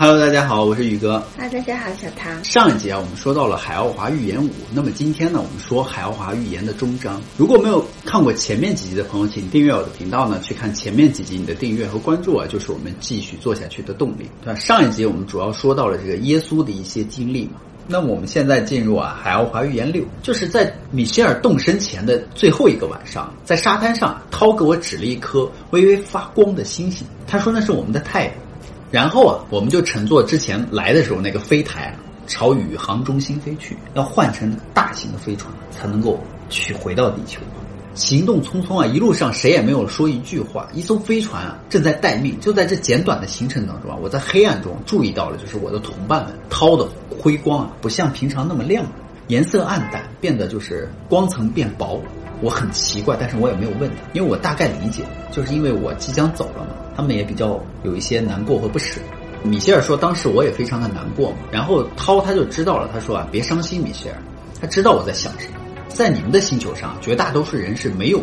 Hello，大家好，我是宇哥。啊，大家好，小唐。上一集啊，我们说到了《海奥华预言五》，那么今天呢，我们说《海奥华预言》的终章。如果没有看过前面几集的朋友，请订阅我的频道呢，去看前面几集。你的订阅和关注啊，就是我们继续做下去的动力。那？上一集我们主要说到了这个耶稣的一些经历嘛。那么我们现在进入啊，《海奥华预言六》，就是在米歇尔动身前的最后一个晚上，在沙滩上，涛给我指了一颗微微发光的星星，他说那是我们的太阳。然后啊，我们就乘坐之前来的时候那个飞台，朝宇航中心飞去。要换成大型的飞船才能够去回到地球。行动匆匆啊，一路上谁也没有说一句话。一艘飞船啊正在待命。就在这简短的行程当中啊，我在黑暗中注意到了，就是我的同伴们掏的辉光啊，不像平常那么亮了，颜色暗淡，变得就是光层变薄。我很奇怪，但是我也没有问他，因为我大概理解，就是因为我即将走了嘛，他们也比较有一些难过和不舍。米歇尔说，当时我也非常的难过嘛。然后涛他就知道了，他说啊，别伤心，米歇尔，他知道我在想什么。在你们的星球上，绝大多数人是没有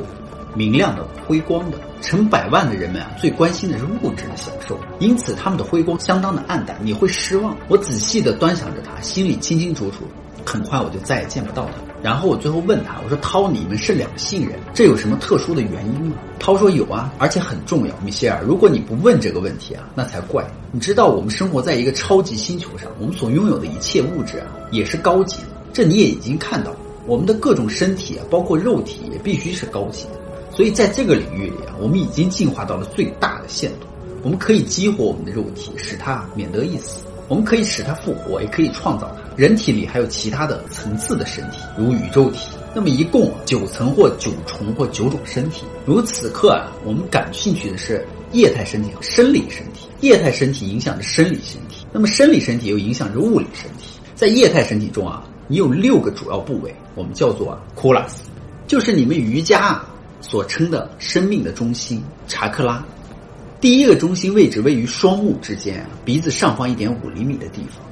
明亮的辉光的，成百万的人们啊，最关心的是物质的享受，因此他们的辉光相当的暗淡，你会失望。我仔细的端详着他，心里清清楚楚，很快我就再也见不到他。然后我最后问他，我说涛，你们是两性人，这有什么特殊的原因吗？涛说有啊，而且很重要。米歇尔，如果你不问这个问题啊，那才怪。你知道我们生活在一个超级星球上，我们所拥有的一切物质啊，也是高级的。这你也已经看到，我们的各种身体啊，包括肉体也必须是高级的。所以在这个领域里啊，我们已经进化到了最大的限度。我们可以激活我们的肉体，使它免得一死。我们可以使它复活，也可以创造它。人体里还有其他的层次的身体，如宇宙体。那么一共九层或九重或九种身体。如此刻啊，我们感兴趣的是液态身体和生理身体。液态身体影响着生理身体，那么生理身体又影响着物理身体。在液态身体中啊，你有六个主要部位，我们叫做库拉斯，就是你们瑜伽啊所称的生命的中心查克拉。第一个中心位置位于双目之间，鼻子上方一点五厘米的地方。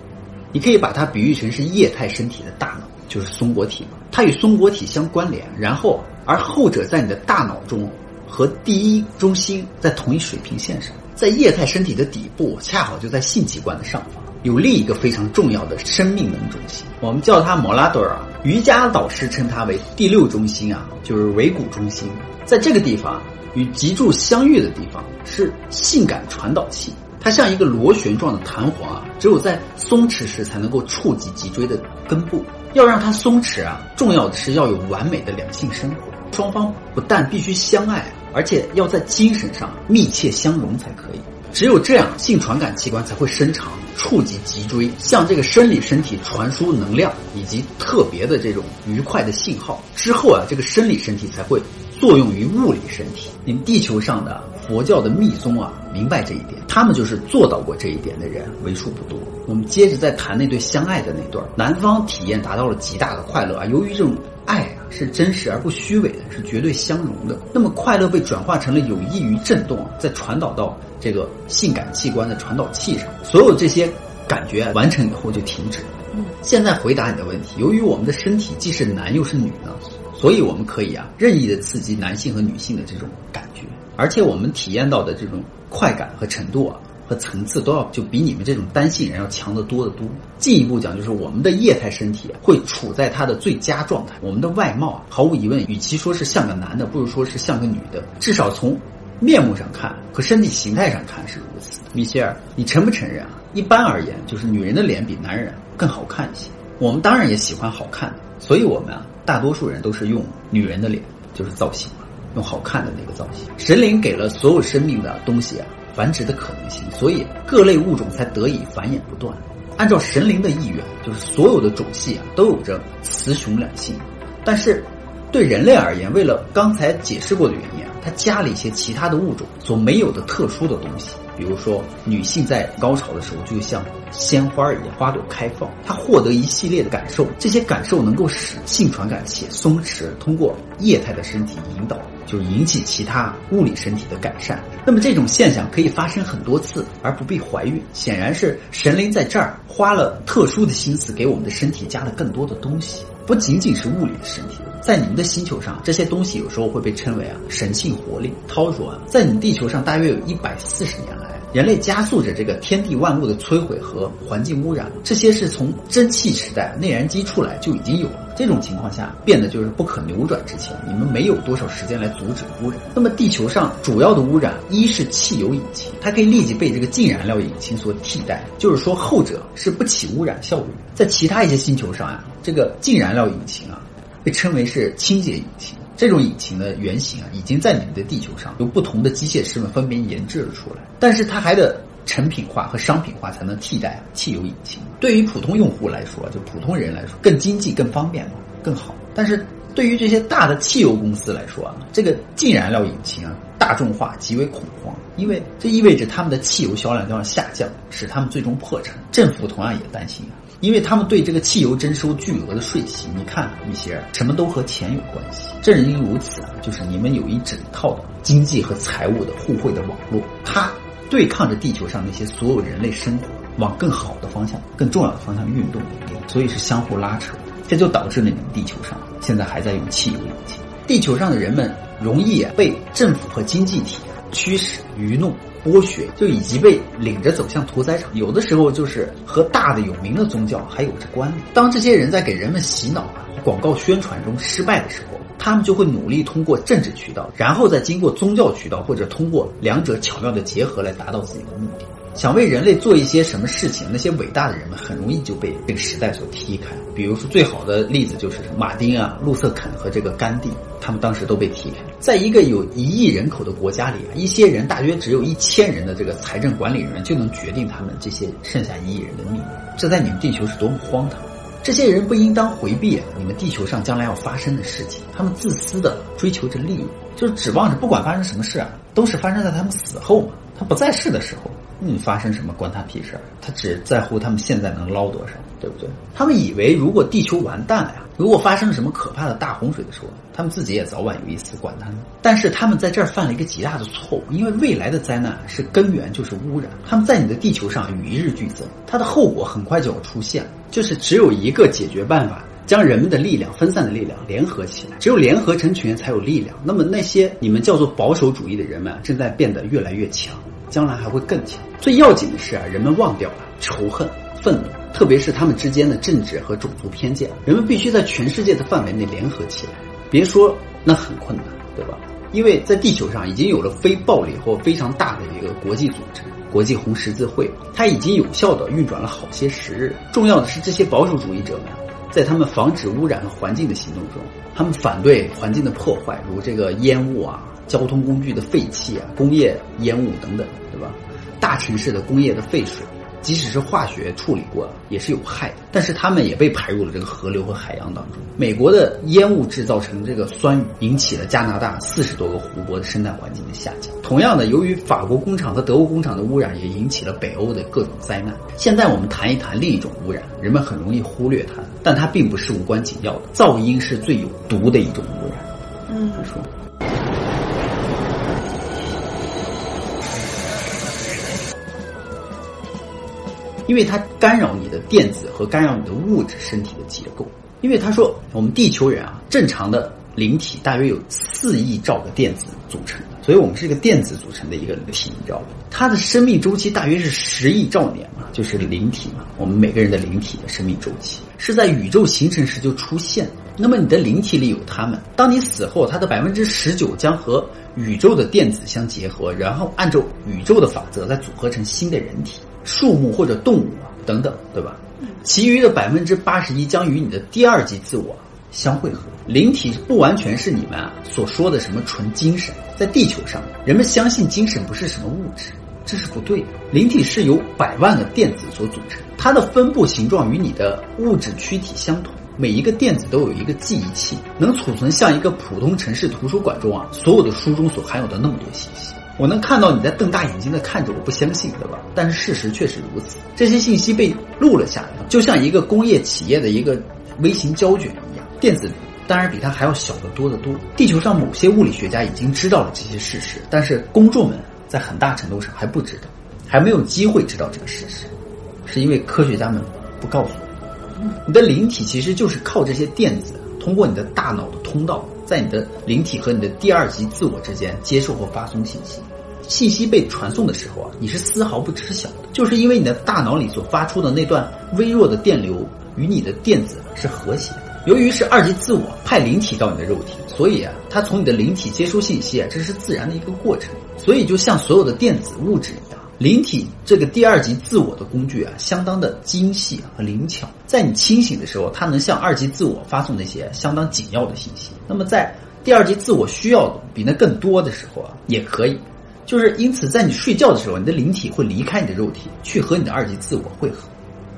你可以把它比喻成是液态身体的大脑，就是松果体嘛。它与松果体相关联，然后而后者在你的大脑中和第一中心在同一水平线上。在液态身体的底部，恰好就在性器官的上方，有另一个非常重要的生命能中心，我们叫它摩拉多尔。瑜伽导师称它为第六中心啊，就是尾骨中心。在这个地方。与脊柱相遇的地方是性感传导器，它像一个螺旋状的弹簧啊，只有在松弛时才能够触及脊椎的根部。要让它松弛啊，重要的是要有完美的两性生活，双方不但必须相爱，而且要在精神上密切相融才可以。只有这样，性传感器官才会伸长，触及脊椎，向这个生理身体传输能量以及特别的这种愉快的信号。之后啊，这个生理身体才会。作用于物理身体，你们地球上的佛教的密宗啊，明白这一点，他们就是做到过这一点的人为数不多。我们接着再谈那对相爱的那对儿，男方体验达到了极大的快乐啊，由于这种爱啊是真实而不虚伪的，是绝对相融的。那么快乐被转化成了有益于震动，再传导到这个性感器官的传导器上，所有这些感觉完成以后就停止。嗯，现在回答你的问题，由于我们的身体既是男又是女呢。所以我们可以啊任意的刺激男性和女性的这种感觉，而且我们体验到的这种快感和程度啊和层次都要就比你们这种单性人要强得多得多。进一步讲，就是我们的液态身体会处在它的最佳状态。我们的外貌啊，毫无疑问，与其说是像个男的，不如说是像个女的。至少从面目上看和身体形态上看是如此。米歇尔，你承不承认啊？一般而言，就是女人的脸比男人更好看一些。我们当然也喜欢好看的，所以我们啊。大多数人都是用女人的脸，就是造型用好看的那个造型。神灵给了所有生命的东西啊繁殖的可能性，所以各类物种才得以繁衍不断。按照神灵的意愿，就是所有的种系啊都有着雌雄两性。但是对人类而言，为了刚才解释过的原因啊，它加了一些其他的物种所没有的特殊的东西。比如说，女性在高潮的时候就像鲜花一样，花朵开放，她获得一系列的感受，这些感受能够使性传感器松弛，通过液态的身体引导，就引起其他物理身体的改善。那么这种现象可以发生很多次而不必怀孕，显然是神灵在这儿花了特殊的心思，给我们的身体加了更多的东西，不仅仅是物理的身体。在你们的星球上，这些东西有时候会被称为啊神性活力。涛说啊，在你们地球上大约有一百四十年了。人类加速着这个天地万物的摧毁和环境污染，这些是从蒸汽时代内燃机出来就已经有了。这种情况下变得就是不可扭转之情，你们没有多少时间来阻止污染。那么地球上主要的污染，一是汽油引擎，它可以立即被这个净燃料引擎所替代，就是说后者是不起污染效率。在其他一些星球上呀，这个净燃料引擎啊，被称为是清洁引擎。这种引擎的原型啊，已经在你们的地球上由不同的机械师们分别研制了出来，但是它还得成品化和商品化才能替代汽油引擎。对于普通用户来说，就普通人来说，更经济、更方便嘛、更好。但是对于这些大的汽油公司来说啊，这个净燃料引擎啊，大众化极为恐慌，因为这意味着他们的汽油销量将要下降，使他们最终破产。政府同样也担心啊。因为他们对这个汽油征收巨额的税息，你看米歇尔，什么都和钱有关系。正因如此啊，就是你们有一整套的经济和财务的互惠的网络，它对抗着地球上那些所有人类生活往更好的方向、更重要的方向运动，所以是相互拉扯。这就导致了你们地球上现在还在用汽油引擎。地球上的人们容易被政府和经济体驱使、愚弄。剥削就以及被领着走向屠宰场，有的时候就是和大的有名的宗教还有着关联。当这些人在给人们洗脑、广告宣传中失败的时候，他们就会努力通过政治渠道，然后再经过宗教渠道或者通过两者巧妙的结合来达到自己的目的。想为人类做一些什么事情，那些伟大的人们很容易就被这个时代所踢开。比如说，最好的例子就是马丁啊、路瑟肯和这个甘地，他们当时都被踢开。在一个有一亿人口的国家里啊，一些人大约只有一千人的这个财政管理人员就能决定他们这些剩下一亿人的命运。这在你们地球是多么荒唐！这些人不应当回避啊，你们地球上将来要发生的事情。他们自私的追求着利益，就是指望着不管发生什么事啊，都是发生在他们死后嘛。他不在世的时候。你发生什么关他屁事儿？他只在乎他们现在能捞多少，对不对？他们以为如果地球完蛋了呀，如果发生了什么可怕的大洪水的时候，他们自己也早晚有一死管他呢。但是他们在这儿犯了一个极大的错误，因为未来的灾难是根源就是污染，他们在你的地球上与日俱增，它的后果很快就要出现，就是只有一个解决办法，将人们的力量分散的力量联合起来，只有联合成群才有力量。那么那些你们叫做保守主义的人们正在变得越来越强。将来还会更强。最要紧的是啊，人们忘掉了仇恨、愤怒，特别是他们之间的政治和种族偏见。人们必须在全世界的范围内联合起来。别说那很困难，对吧？因为在地球上已经有了非暴力或非常大的一个国际组织——国际红十字会，它已经有效的运转了好些时日。重要的是，这些保守主义者们在他们防止污染环境的行动中，他们反对环境的破坏，如这个烟雾啊。交通工具的废气啊，工业烟雾等等，对吧？大城市的工业的废水，即使是化学处理过，也是有害的。但是它们也被排入了这个河流和海洋当中。美国的烟雾制造成这个酸雨，引起了加拿大四十多个湖泊的生态环境的下降。同样的，由于法国工厂和德国工厂的污染，也引起了北欧的各种灾难。现在我们谈一谈另一种污染，人们很容易忽略它，但它并不是无关紧要的。噪音是最有毒的一种污染。嗯，说。因为它干扰你的电子和干扰你的物质身体的结构。因为他说，我们地球人啊，正常的灵体大约有四亿兆个电子组成的，所以我们是一个电子组成的一个体，你知道吧？它的生命周期大约是十亿兆年嘛，就是灵体嘛。我们每个人的灵体的生命周期是在宇宙形成时就出现。那么你的灵体里有它们，当你死后，它的百分之十九将和宇宙的电子相结合，然后按照宇宙的法则再组合成新的人体。树木或者动物啊等等，对吧？其余的百分之八十一将与你的第二级自我相汇合。灵体不完全是你们啊所说的什么纯精神。在地球上，人们相信精神不是什么物质，这是不对的。灵体是由百万个电子所组成，它的分布形状与你的物质躯体相同。每一个电子都有一个记忆器，能储存像一个普通城市图书馆中啊所有的书中所含有的那么多信息。我能看到你在瞪大眼睛的看着我，不相信，对吧？但是事实确实如此。这些信息被录了下来，就像一个工业企业的一个微型胶卷一样。电子当然比它还要小得多得多。地球上某些物理学家已经知道了这些事实，但是公众们在很大程度上还不知道，还没有机会知道这个事实，是因为科学家们不告诉你。你的灵体其实就是靠这些电子通过你的大脑的通道。在你的灵体和你的第二级自我之间接受或发送信息，信息被传送的时候啊，你是丝毫不知晓的，就是因为你的大脑里所发出的那段微弱的电流与你的电子是和谐的。由于是二级自我派灵体到你的肉体，所以啊，它从你的灵体接收信息啊，这是自然的一个过程。所以就像所有的电子物质。灵体这个第二级自我的工具啊，相当的精细和灵巧。在你清醒的时候，它能向二级自我发送那些相当紧要的信息。那么在第二级自我需要的比那更多的时候啊，也可以。就是因此，在你睡觉的时候，你的灵体会离开你的肉体，去和你的二级自我汇合，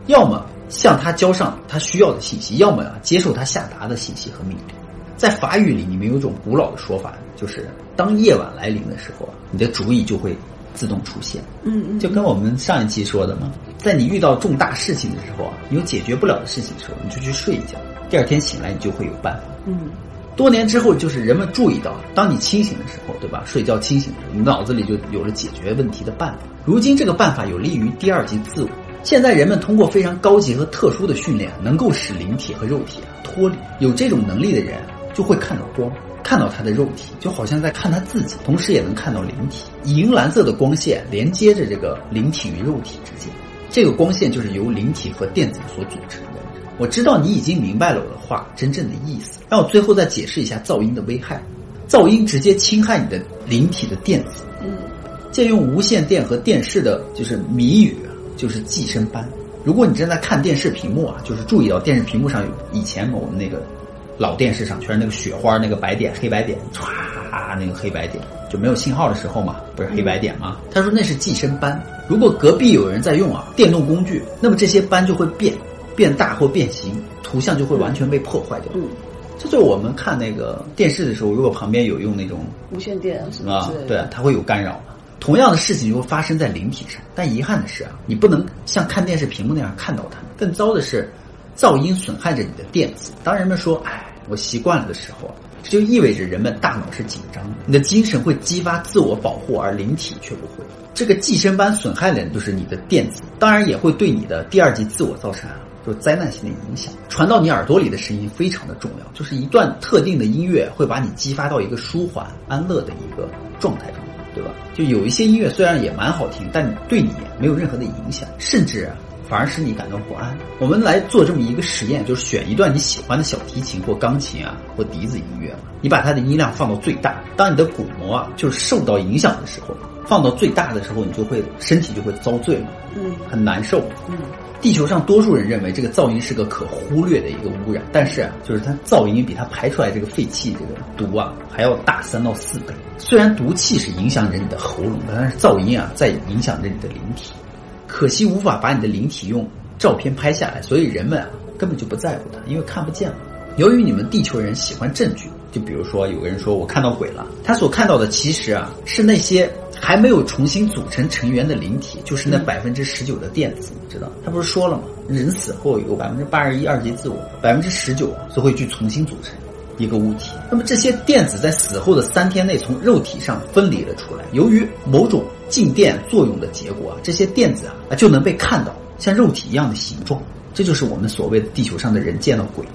要么向他交上他需要的信息，要么啊接受他下达的信息和命令。在法语里，你们有一种古老的说法，就是当夜晚来临的时候啊，你的主意就会。自动出现，嗯嗯，就跟我们上一期说的嘛，在你遇到重大事情的时候啊，你有解决不了的事情的时候，你就去睡一觉，第二天醒来你就会有办法。嗯，多年之后，就是人们注意到，当你清醒的时候，对吧？睡觉清醒的时候，你脑子里就有了解决问题的办法。如今这个办法有利于第二级自我。现在人们通过非常高级和特殊的训练，能够使灵体和肉体啊脱离。有这种能力的人就会看到光。看到他的肉体，就好像在看他自己，同时也能看到灵体。银蓝色的光线连接着这个灵体与肉体之间，这个光线就是由灵体和电子所组成的。我知道你已经明白了我的话真正的意思，让我最后再解释一下噪音的危害。噪音直接侵害你的灵体的电子。嗯，借用无线电和电视的，就是谜语，就是寄生斑。如果你正在看电视屏幕啊，就是注意到电视屏幕上有以前我们那个。老电视上全是那个雪花，那个白点、黑白点，唰，那个黑白点就没有信号的时候嘛，不是黑白点吗？他说那是寄生斑。如果隔壁有人在用啊电动工具，那么这些斑就会变变大或变形，图像就会完全被破坏掉。嗯，这就是我们看那个电视的时候，如果旁边有用那种无线电什么啊，对，它会有干扰。同样的事情就会发生在灵体上，但遗憾的是啊，你不能像看电视屏幕那样看到它。更糟的是。噪音损害着你的电子。当人们说“哎，我习惯了”的时候，这就意味着人们大脑是紧张的，你的精神会激发自我保护，而灵体却不会。这个寄生斑损害的人就是你的电子，当然也会对你的第二级自我造成啊就灾难性的影响。传到你耳朵里的声音非常的重要，就是一段特定的音乐会把你激发到一个舒缓安乐的一个状态中，对吧？就有一些音乐虽然也蛮好听，但对你没有任何的影响，甚至。反而使你感到不安。我们来做这么一个实验，就是选一段你喜欢的小提琴或钢琴啊，或笛子音乐你把它的音量放到最大。当你的鼓膜啊，就是受到影响的时候，放到最大的时候，你就会身体就会遭罪嘛，嗯，很难受。嗯，地球上多数人认为这个噪音是个可忽略的一个污染，但是啊，就是它噪音比它排出来这个废气这个毒啊还要大三到四倍。虽然毒气是影响着你的喉咙的，但是噪音啊在影响着你的灵体。可惜无法把你的灵体用照片拍下来，所以人们啊根本就不在乎它，因为看不见了。由于你们地球人喜欢证据，就比如说有个人说我看到鬼了，他所看到的其实啊是那些还没有重新组成成员的灵体，就是那百分之十九的电子，你知道？他不是说了吗？人死后有百分之八十一二级自我，百分之十九是会去重新组成。一个物体，那么这些电子在死后的三天内从肉体上分离了出来。由于某种静电作用的结果啊，这些电子啊就能被看到，像肉体一样的形状。这就是我们所谓的地球上的人见到鬼。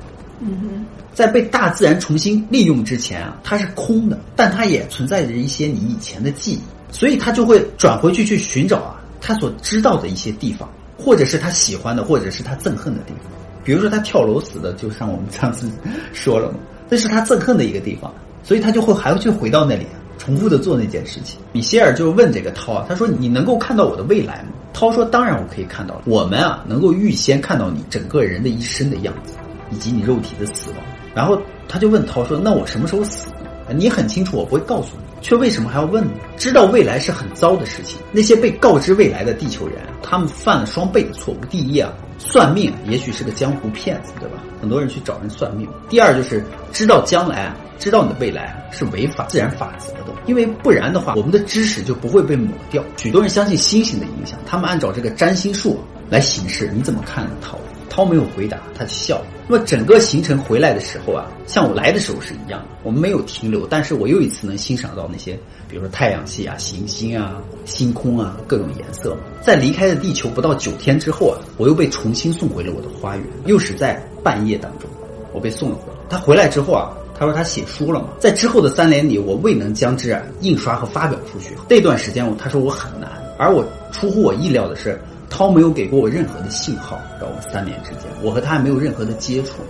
嗯哼，在被大自然重新利用之前啊，它是空的，但它也存在着一些你以前的记忆，所以它就会转回去去寻找啊他所知道的一些地方，或者是他喜欢的，或者是他憎恨的地方。比如说他跳楼死的，就像我们上次说了嘛。那是他憎恨的一个地方，所以他就会还会去回到那里，重复的做那件事情。米歇尔就问这个涛啊，他说：“你能够看到我的未来吗？”涛说：“当然我可以看到。我们啊，能够预先看到你整个人的一生的样子，以及你肉体的死亡。”然后他就问涛说：“那我什么时候死？你很清楚，我不会告诉你，却为什么还要问呢？知道未来是很糟的事情。那些被告知未来的地球人，他们犯了双倍的错误。第一啊。”算命也许是个江湖骗子，对吧？很多人去找人算命。第二就是知道将来啊，知道你的未来是违法自然法则的，因为不然的话，我们的知识就不会被抹掉。许多人相信星星的影响，他们按照这个占星术来行事。你怎么看，涛？涛没有回答，他笑了。那么整个行程回来的时候啊，像我来的时候是一样，我们没有停留，但是我又一次能欣赏到那些，比如说太阳系啊、行星啊、星空啊各种颜色。在离开的地球不到九天之后啊，我又被重新送回了我的花园，又是在半夜当中，我被送了回来。他回来之后啊。他说他写书了嘛，在之后的三年里，我未能将之啊印刷和发表出去。那段时间，他说我很难，而我出乎我意料的是，涛没有给过我任何的信号。在我们三年之间，我和他没有任何的接触，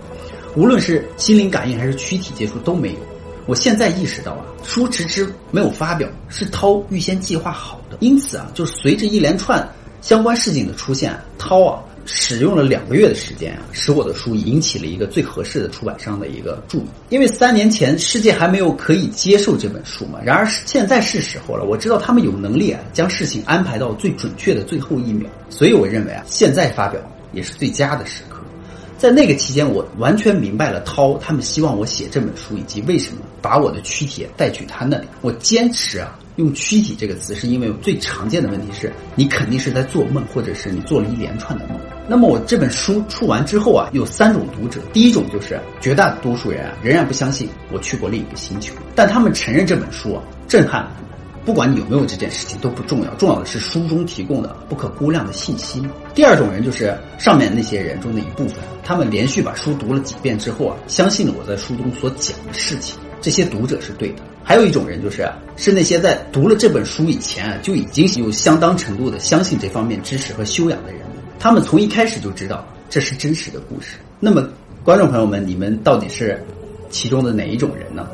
无论是心灵感应还是躯体接触都没有。我现在意识到啊，书迟迟没有发表是涛预先计划好的，因此啊，就随着一连串相关事情的出现，涛啊。使用了两个月的时间啊，使我的书引起了一个最合适的出版商的一个注意。因为三年前世界还没有可以接受这本书嘛，然而现在是时候了。我知道他们有能力啊，将事情安排到最准确的最后一秒，所以我认为啊，现在发表也是最佳的时刻。在那个期间，我完全明白了涛他们希望我写这本书，以及为什么把我的躯体带去他那里。我坚持啊。用躯体这个词，是因为最常见的问题是你肯定是在做梦，或者是你做了一连串的梦。那么我这本书出完之后啊，有三种读者。第一种就是绝大多数人啊，仍然不相信我去过另一个星球，但他们承认这本书啊震撼了。不管你有没有这件事情都不重要，重要的是书中提供的不可估量的信息。第二种人就是上面那些人中的一部分，他们连续把书读了几遍之后啊，相信了我在书中所讲的事情。这些读者是对的。还有一种人，就是是那些在读了这本书以前就已经有相当程度的相信这方面知识和修养的人他们从一开始就知道这是真实的故事。那么，观众朋友们，你们到底是其中的哪一种人呢？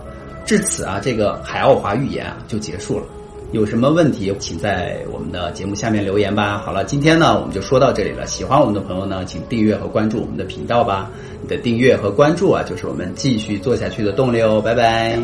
至此啊，这个海奥华预言啊就结束了。有什么问题，请在我们的节目下面留言吧。好了，今天呢我们就说到这里了。喜欢我们的朋友呢，请订阅和关注我们的频道吧。你的订阅和关注啊，就是我们继续做下去的动力哦。拜拜。